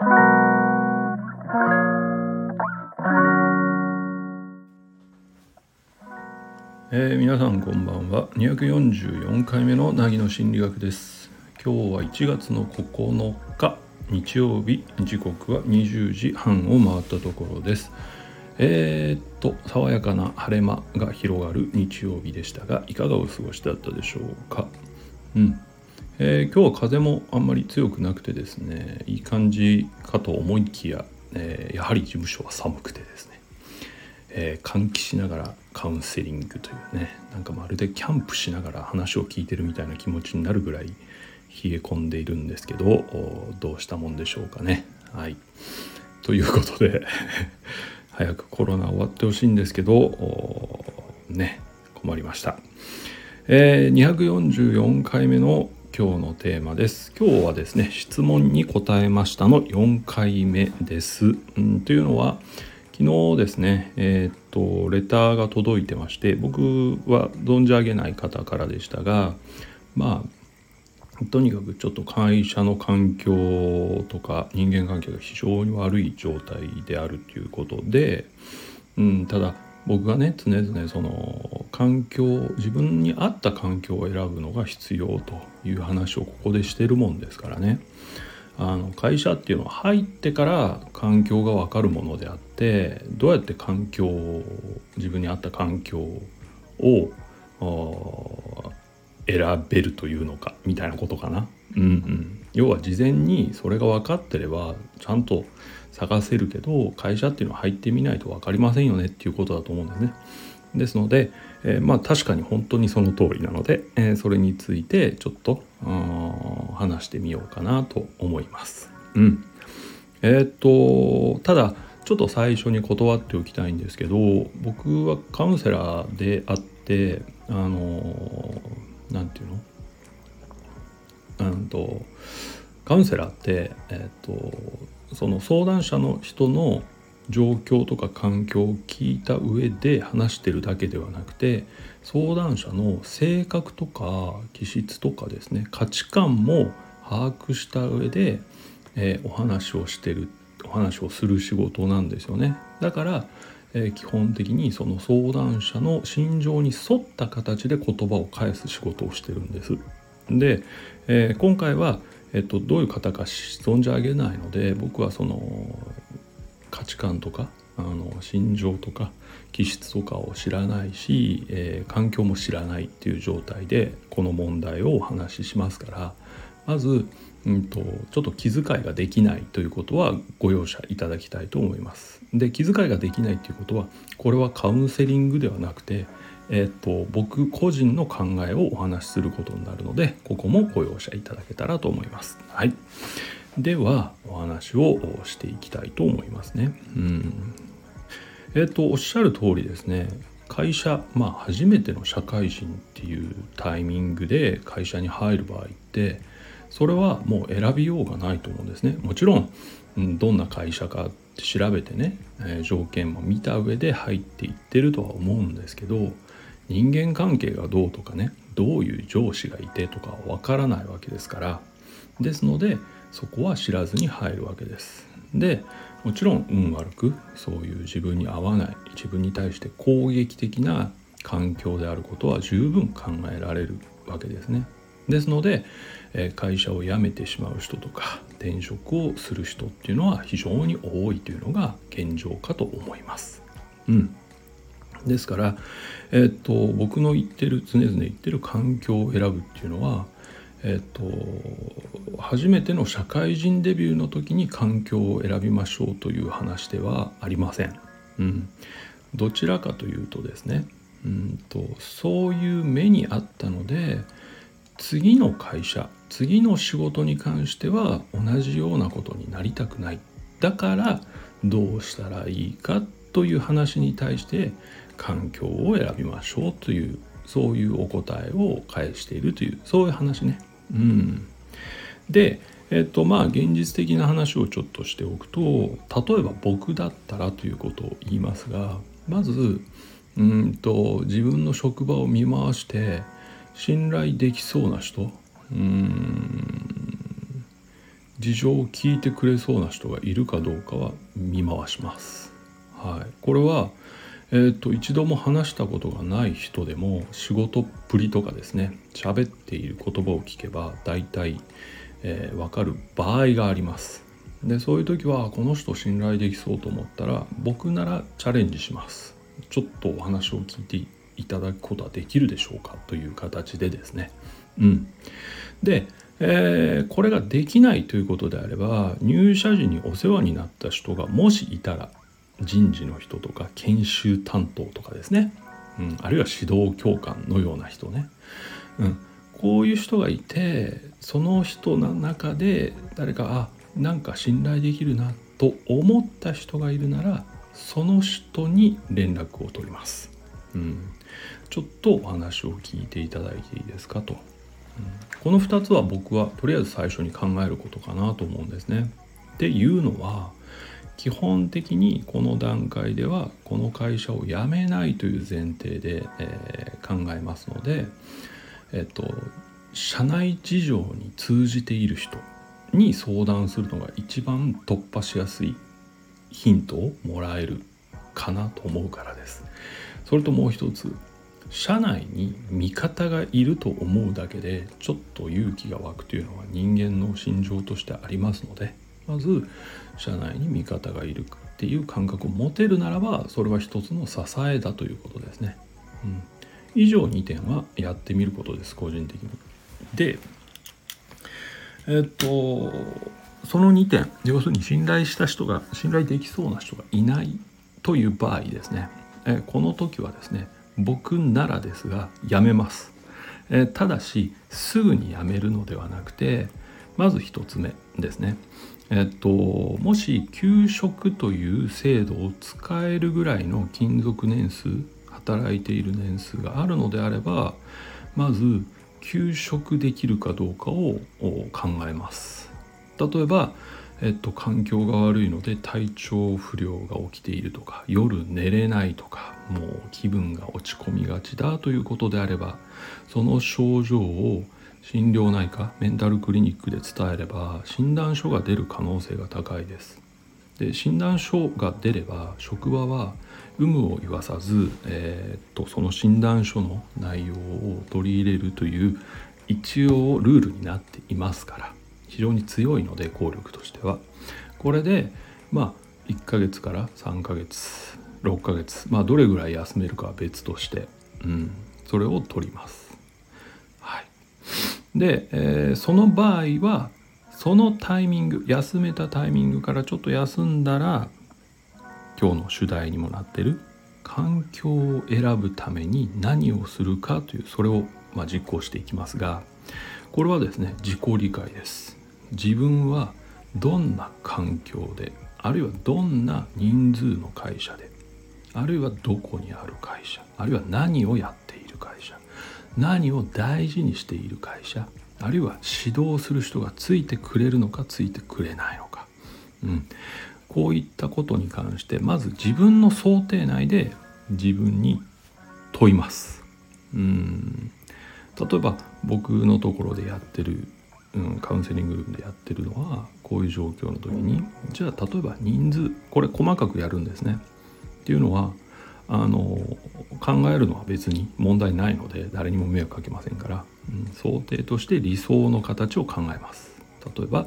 えー、皆さんこんばんは。244回目の凪の心理学です。今日は1月の9日日曜日。時刻は20時半を回ったところです。えー、っと爽やかな晴れ間が広がる日曜日でしたがいかがお過ごしだったでしょうか？うん、えー、今日は風もあんまり強くなくてですねいい感じかと思いきや、えー、やはり事務所は寒くてですねえー、換気しながらカウンセリングというねなんかまるでキャンプしながら話を聞いてるみたいな気持ちになるぐらい冷え込んでいるんですけどどうしたもんでしょうかね。はい、ということで 早くコロナ終わってほしいんですけどね困りました。えー、244回目の今日のテーマです。今日はですね質問に答えましたの4回目です。うん、というのは昨日ですね、えー、っと、レターが届いてまして、僕は存じ上げない方からでしたが、まあ、とにかくちょっと会社の環境とか人間関係が非常に悪い状態であるということで、うん、ただ僕がね常々その環境自分に合った環境を選ぶのが必要という話をここでしてるもんですからね。あの会社っていうのは入ってから環境が分かるものであってどうやって環境自分に合った環境を選べるというのかみたいなことかな。うんうん、要は事前にそれが分かってればちゃんと探せるけど会社っていうのは入ってみないと分かりませんよねっていうことだと思うんですね。ですので、えー、まあ確かに本当にその通りなので、えー、それについてちょっと話してみようかなと思います。うん、えー、っとただちょっと最初に断っておきたいんですけど僕はカウンセラーであってあの何て言うの？うんとカウンセラーって、えっとその相談者の人の状況とか環境を聞いた上で話してるだけではなくて相談者の性格とか気質とかですね価値観も把握した上で、えー、お話をしてるお話をする仕事なんですよね。だから、えー、基本的にその相談者の心情に沿った形で言葉を返す仕事をしてるんです。で、えー、今回はえっと、どういう方か存じ上げないので僕はその価値観とかあの心情とか気質とかを知らないし、えー、環境も知らないっていう状態でこの問題をお話ししますからまず、うんと、ちょっと気遣いができないということはご容赦いただきたいと思います。で気遣いができないっていうことはこれはカウンセリングではなくて、えーと僕個人の考えをお話しすることになるのでここもご容赦いただけたらと思います。はいではお話をしていきたいと思いますね。うん、えっ、ー、とおっしゃる通りですね会社まあ初めての社会人っていうタイミングで会社に入る場合ってそれはもう選びようがないと思うんですね。もちろん、どんな会社かって調べてね、え、条件も見た上で入っていってるとは思うんですけど人間関係がどうとかねどういう上司がいてとかわからないわけですからですのでそこは知らずに入るわけです。でもちろん運悪くそういう自分に合わない自分に対して攻撃的な環境であることは十分考えられるわけですね。ですので会社を辞めてしまう人とか転職をする人っていうのは非常に多いというのが現状かと思います。うん、ですから、えっと僕の言ってる常々言ってる環境を選ぶっていうのはえっと、初めての社会人デビューの時に環境を選びましょうという話ではありません。うん、どちらかというとですね、うんと、そういう目にあったので次の会社次の仕事に関しては同じようなことになりたくないだからどうしたらいいかという話に対して環境を選びましょうというそういうお答えを返しているというそういう話ね。うん、でえっとまあ現実的な話をちょっとしておくと例えば僕だったらということを言いますがまずうんと自分の職場を見回して信頼できそうな人うん事情を聞いてくれそうな人がいるかどうかは見回します。はい、これは、えーと、一度も話したことがない人でも仕事っぷりとかですね喋っている言葉を聞けば大体、えー、分かる場合があります。でそういう時はこの人信頼できそうと思ったら僕ならチャレンジします。ちょっとお話を聞いていただくことはできるでしょうかという形でですね。うん、でえー、これができないということであれば入社時にお世話になった人がもしいたら人事の人とか研修担当とかですね、うん、あるいは指導教官のような人ね、うん、こういう人がいてその人の中で誰かあなんか信頼できるなと思った人がいるならその人に連絡を取ります。うん、ちょっとお話を聞いていただいていいですかと。うんこの2つは僕はとりあえず最初に考えることかなと思うんですね。っていうのは基本的にこの段階ではこの会社を辞めないという前提で、えー、考えますので、えっと、社内事情に通じている人に相談するのが一番突破しやすいヒントをもらえるかなと思うからです。それともう一つ社内に味方がいると思うだけでちょっと勇気が湧くというのは人間の心情としてありますのでまず社内に味方がいるっていう感覚を持てるならばそれは一つの支えだということですね。うん、以上2点はやってみることです個人的に。でえっとその2点要するに信頼した人が信頼できそうな人がいないという場合ですねえこの時はですね僕ならですがやめます、えただしすぐにやめるのではなくてまず1つ目ですねえっともし休職という制度を使えるぐらいの勤続年数働いている年数があるのであればまず休職できるかどうかを考えます。例えばえっと、環境が悪いので体調不良が起きているとか夜寝れないとかもう気分が落ち込みがちだということであればその症状を心療内科メンタルクリニックで伝えれば診断書が出る可能性が高いです。で診断書が出れば職場は有無を言わさず、えー、っとその診断書の内容を取り入れるという一応ルールになっていますから非常に強いので効力としてはこれでまあ1ヶ月から3ヶ月6ヶ月まあどれぐらい休めるかは別として、うん、それを取ります。で、えー、その場合はそのタイミング休めたタイミングからちょっと休んだら今日の主題にもなってる環境を選ぶために何をするかというそれをま実行していきますがこれはですね自己理解です。自分はどんな環境であるいはどんな人数の会社であるいはどこにある会社あるいは何をやっている会社何を大事にしている会社あるいは指導する人がついてくれるのかついてくれないのか、うん、こういったことに関してまず自分の想定内で自分に問います。うん例えば僕のところでやってるうん、カウンセリングルームでやってるのはこういう状況の時にじゃあ例えば人数これ細かくやるんですね。っていうのはあの考えるのは別に問題ないので誰にも迷惑かけませんから、うん、想定として理想の形を考えます。例えば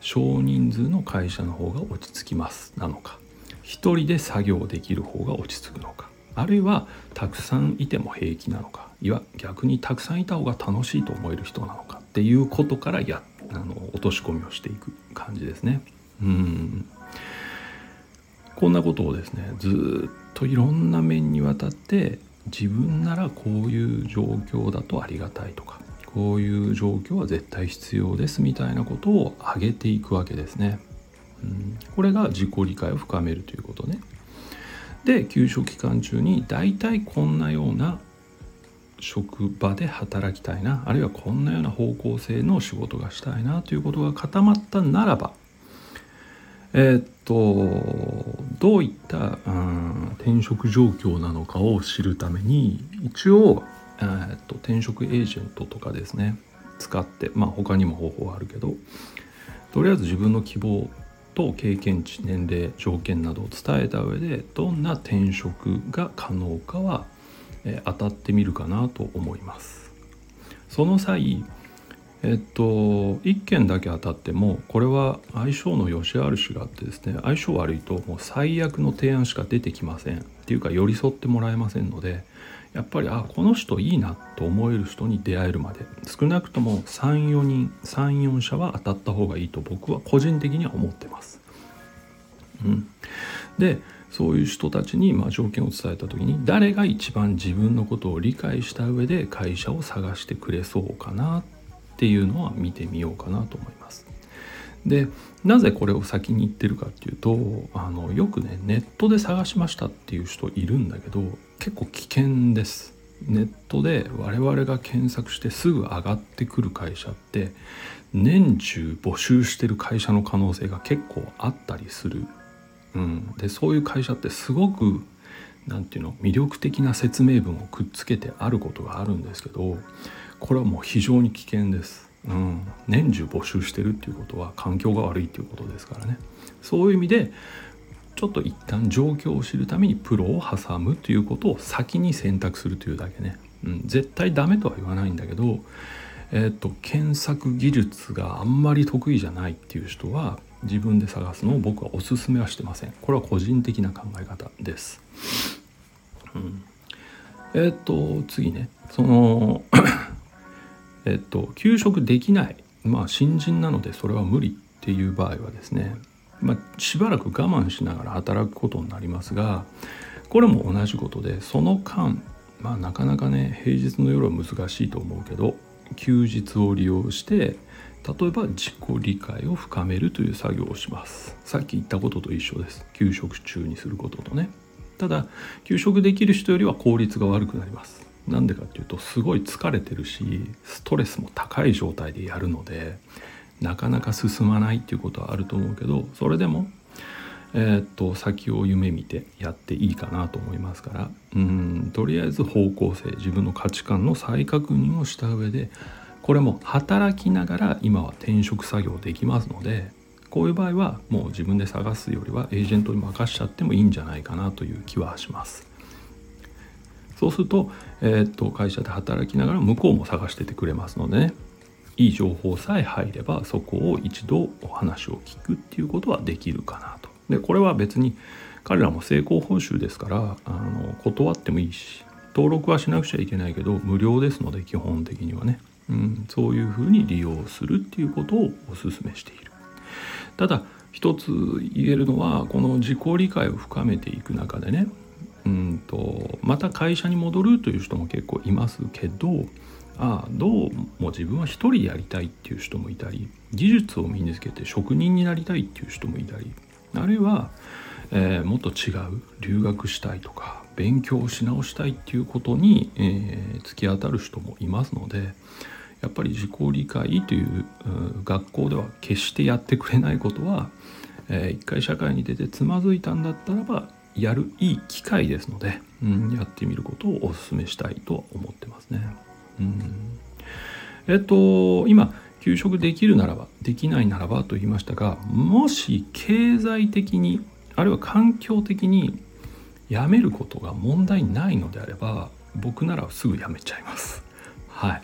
少人数の会社の方が落ち着きますなのか一人で作業できる方が落ち着くのかあるいはたくさんいても平気なのかいや逆にたくさんいた方が楽しいと思える人なのかっていうことからやあの落とし込みをしていく感じですね。うんこんなことをですねずっといろんな面にわたって自分ならこういう状況だとありがたいとかこういう状況は絶対必要ですみたいなことを挙げていくわけですね。うん、これが自己理解を深めるということね。で休職期間中に大体こんなような職場で働きたいなあるいはこんなような方向性の仕事がしたいなということが固まったならばえー、っとどういった、うん、転職状況なのかを知るために一応、えー、っと転職エージェントとかですね使ってまあ他にも方法はあるけどとりあえず自分の希望と経験値年齢条件などを伝えた上でどんな転職が可能かは、え当たってみるかなと思います。その際えっと1件だけ当たってもこれは相性の良し悪しがあってですね相性悪いともう最悪の提案しか出てきませんっていうか寄り添ってもらえませんのでやっぱりあこの人いいなと思える人に出会えるまで少なくとも34人34社は当たった方がいいと僕は個人的には思ってます。うん、でそういう人たちにま条件を伝えた時に誰が一番自分のことを理解した上で会社を探してくれそうかなっっていうのは見てみようかなと思います。でなぜこれを先に言ってるかっていうとあのよくねネットで探しましたっていう人いるんだけど結構危険です。ネットで我々が検索してすぐ上がってくる会社って年中募集してる会社の可能性が結構あったりする、うん、でそういう会社ってすごく何て言うの魅力的な説明文をくっつけてあることがあるんですけどこれはもう非常に危険です、うん、年中募集してるっていうことは環境が悪いっていうことですからね。そういう意味でちょっと一旦状況を知るためにプロを挟むということを先に選択するというだけね、うん、絶対ダメとは言わないんだけど、えーと、検索技術があんまり得意じゃないっていう人は自分で探すのを僕はおすすめはしてません。これは個人的な考え方です、うん、えっ、と次ね。そのえっと休職できない。まあ新人なのでそれは無理っていう場合はですね。まあ、しばらく我慢しながら働くことになりますがこれも同じことでその間、まあ、なかなかね平日の夜は難しいと思うけど休日を利用して例えば自己理解を深めるという作業をします。さっき言ったことと一緒です。休職中にすることとね。ただ休職できる人よりは効率が悪くなります。なんでかっていうとすごい疲れてるしストレスも高い状態でやるのでなかなか進まないっていうことはあると思うけどそれでも、えー、っと先を夢見てやっていいかなと思いますからうんとりあえず方向性自分の価値観の再確認をした上でこれも働きながら今は転職作業できますのでこういう場合はもう自分で探すよりはエージェントに任しちゃってもいいんじゃないかなという気はします。そうすると,、えー、っと会社で働きながら向こうも探しててくれますのでねいい情報さえ入ればそこを一度お話を聞くっていうことはできるかなと。でこれは別に彼らも成功報酬ですからあの断ってもいいし登録はしなくちゃいけないけど無料ですので基本的にはね、うん、そういうふうに利用するっていうことをお勧めしている。ただ一つ言えるのはこの自己理解を深めていく中でねうんとまた会社に戻るという人も結構いますけどああどうも自分は一人やりたいっていう人もいたり技術を身につけて職人になりたいっていう人もいたりあるいは、えー、もっと違う留学したいとか勉強をし直したいっていうことに、えー、突き当たる人もいますのでやっぱり自己理解という、学校では決してやってくれないことは、えー、一回社会に出てつまずいたんだったらばやるいい機会ですので、うん、やってみることをお勧めしたいと思ってますね。うんえっと今休職できるならばできないならばと言いましたがもし経済的にあるいは環境的に辞めることが問題ないのであれば僕ならすぐ辞めちゃいます。はい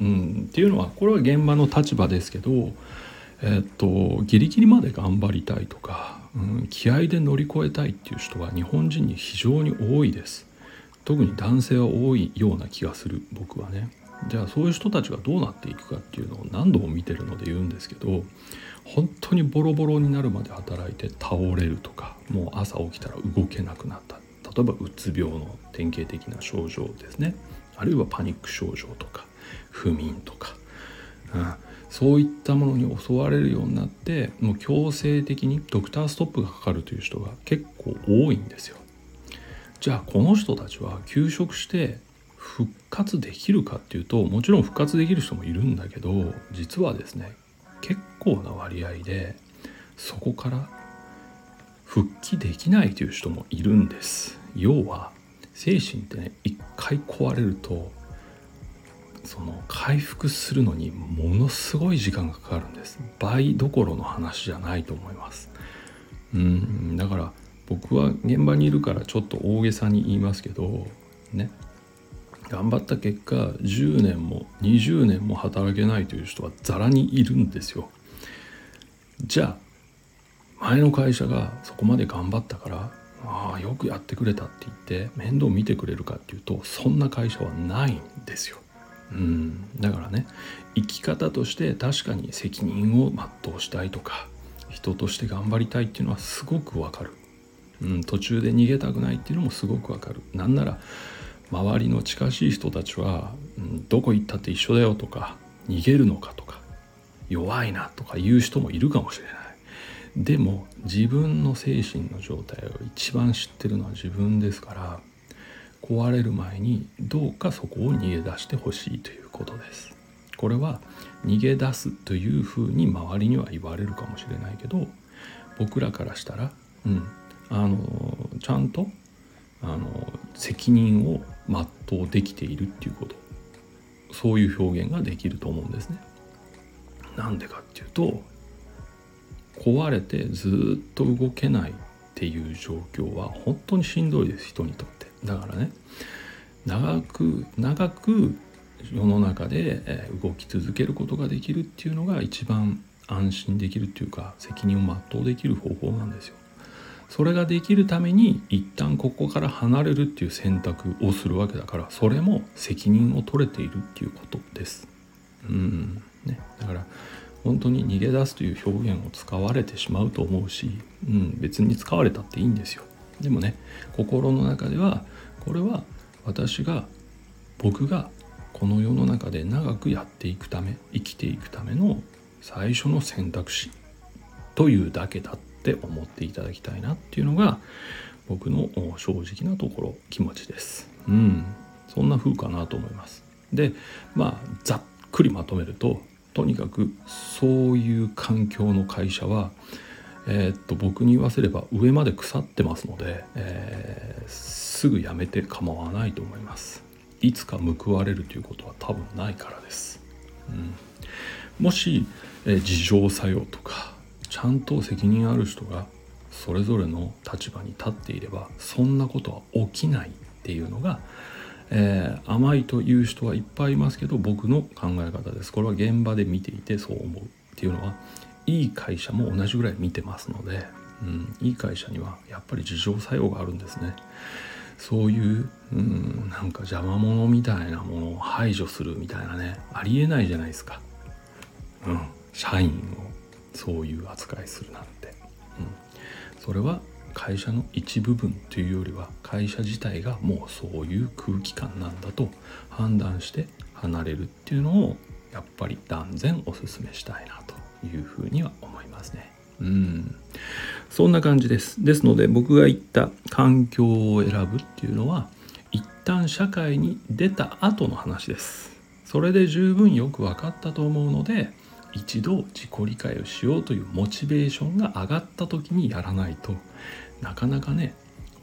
うん、っていうのはこれは現場の立場ですけど、えっと、ギリギリまで頑張りたいとか、うん、気合で乗り越えたいっていう人は日本人に非常に多いです。特に男性は多いような気がする僕はね。じゃあそういう人たちがどうなっていくかっていうのを何度も見てるので言うんですけど本当にボロボロになるまで働いて倒れるとかもう朝起きたら動けなくなった。例えばうつ病の典型的な症状ですね。あるいはパニック症状とか不眠とか、うん、そういったものに襲われるようになってもう強制的にドクターストップがかかるという人が結構多いんですよ。じゃあこの人たちは休職して復活できるかっていうともちろん復活できる人もいるんだけど実はですね結構な割合でそこから復帰できないという人もいるんです要は精神ってね一回壊れるとその回復するのにものすごい時間がかかるんです。倍どころの話じゃないと思います。うんだから僕は現場にいるからちょっと大げさに言いますけどね。頑張った結果10年も20年も働けないという人はざらにいるんですよ。じゃあ前の会社がそこまで頑張ったからああよくやってくれたって言って面倒見てくれるかっていうとそんな会社はないんですよ。うん、だからね生き方として確かに責任を全うしたいとか人として頑張りたいっていうのはすごくわかる、うん、途中で逃げたくないっていうのもすごくわかる。なんなら周りの近しい人たちは、うん、どこ行ったって一緒だよとか逃げるのかとか弱いなとか言う人もいるかもしれない。でも自分の精神の状態を一番知ってるのは自分ですから壊れる前にどうかそこを逃げ出してほしいということです。これは逃げ出すというふうに周りには言われるかもしれないけど僕らからしたら、うん、あのちゃんとあの責任を全うできているっていうこと。そういう表現ができると思うんですね。なんでかっていうと壊れてずっと動けないっていう状況は本当にしんどいです人にとって。だからね。長く長く世の中で動き続けることができるっていうのが一番安心できるっていうか責任を全うできる方法なんですよ。それができるために一旦ここから離れるっていう選択をするわけだからそれも責任を取れているっていうことです。うん。ね、だから本当に逃げ出すという表現を使われてしまうと思うし、うん、別に使われたっていいんですよ。でもね心の中ではこれは私が僕がこの世の中で長くやっていくため生きていくための最初の選択肢というだけだって思っていただきたいなっていうのが僕の正直なところ気持ちです。うん。そんな風かなと思います。でまあざっくりまとめるととにかくそういう環境の会社は、えー、っと僕に言わせれば上まで腐ってますので、えー、すぐやめて構わないと思います。いつか報われるということは多分ないからです、うん、もし、えー、自浄作用とかちゃんと責任ある人がそれぞれの立場に立っていればそんなことは起きないっていうのがえー、甘いという人はいっぱいいますけど僕の考え方です。これは現場で見ていてそう思うっていうのはいい会社も同じぐらい見てますので、うん、いい会社にはやっぱり自浄作用があるんですね。そういう、うん、なんか邪魔者みたいなものを排除するみたいなねありえないじゃないですか、うん、社員をそういう扱いするなんて、うん、それは会社の一部分というよりは会社自体がもうそういう空気感なんだと判断して離れるっていうのをやっぱり断然おすすめしたいなと。いうふうには思いますね。うんそんな感じです。ですので僕が言った環境を選ぶっていうのは一旦社会に出た後の話です。それで十分よく分かったと思うので一度自己理解をしようというモチベーションが上がった時にやらないとなかなかね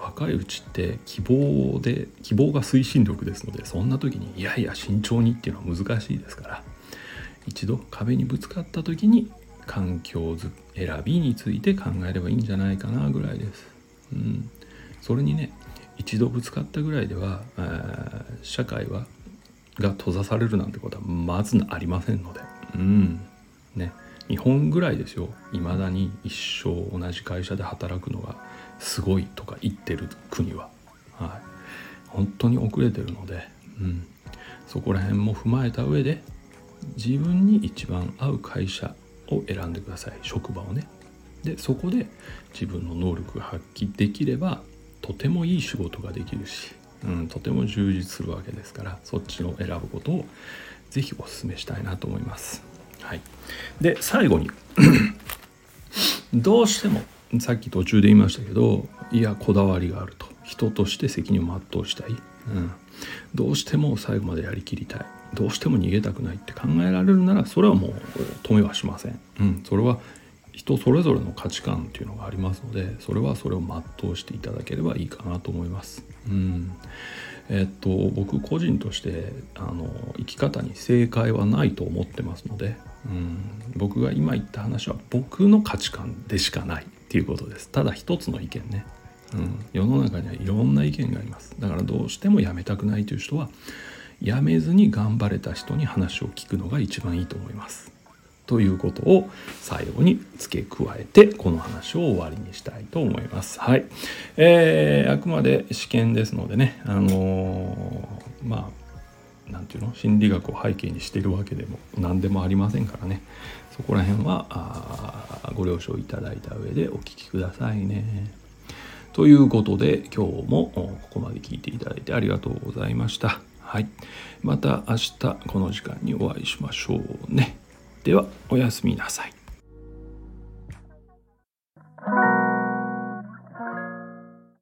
若いうちって希望で希望が推進力ですのでそんな時にいやいや慎重にっていうのは難しいですから一度壁にぶつかった時に環境選びについて考えればいいんじゃないかなぐらいです。うん、それにね一度ぶつかったぐらいでは、社会はが閉ざされるなんてことはまずありませんので、うん。ね、日本ぐらいですよ。いまだに一生同じ会社で働くのがすごいとか言ってる国は、はい、本当に遅れてるので、うん、そこら辺も踏まえた上で自分に一番合う会社を選んでください。職場をね。でそこで自分の能力が発揮できればとてもいい仕事ができるし、うん、とても充実するわけですからそっちを選ぶことを是非お勧めしたいなと思います。はい、で最後にどうしてもさっき途中で言いましたけどいやこだわりがあると。人として責任を全うしたい、うん、どうしても最後までやりきりたい。どうしても逃げたくないって考えられるならそれはもう止めはしません、うん、それは人それぞれの価値観っていうのがありますのでそれはそれを全うしていただければいいかなと思います。うん。えっと僕個人としてあの生き方に正解はないと思ってますので、うん、僕が今言った話は僕の価値観でしかないっていうことです。ただ一つの意見ね、うん、世の中にはいろんな意見があります。だからどうしてもやめたくないという人はやめずに頑張れた人に話を聞くのが一番いいと思いますということを最後に付け加えてこの話を終わりにしたいと思います。はい。えー、あくまで試験ですのでね、あのー、まあ、なんていうの？心理学を背景にしているわけでも何でもありませんからねそこら辺はあご了承いただいた上でお聞きくださいね。ということで今日もここまで聞いていただいてありがとうございました。はい。また明日この時間にお会いしましょうね。では、おやすみなさい。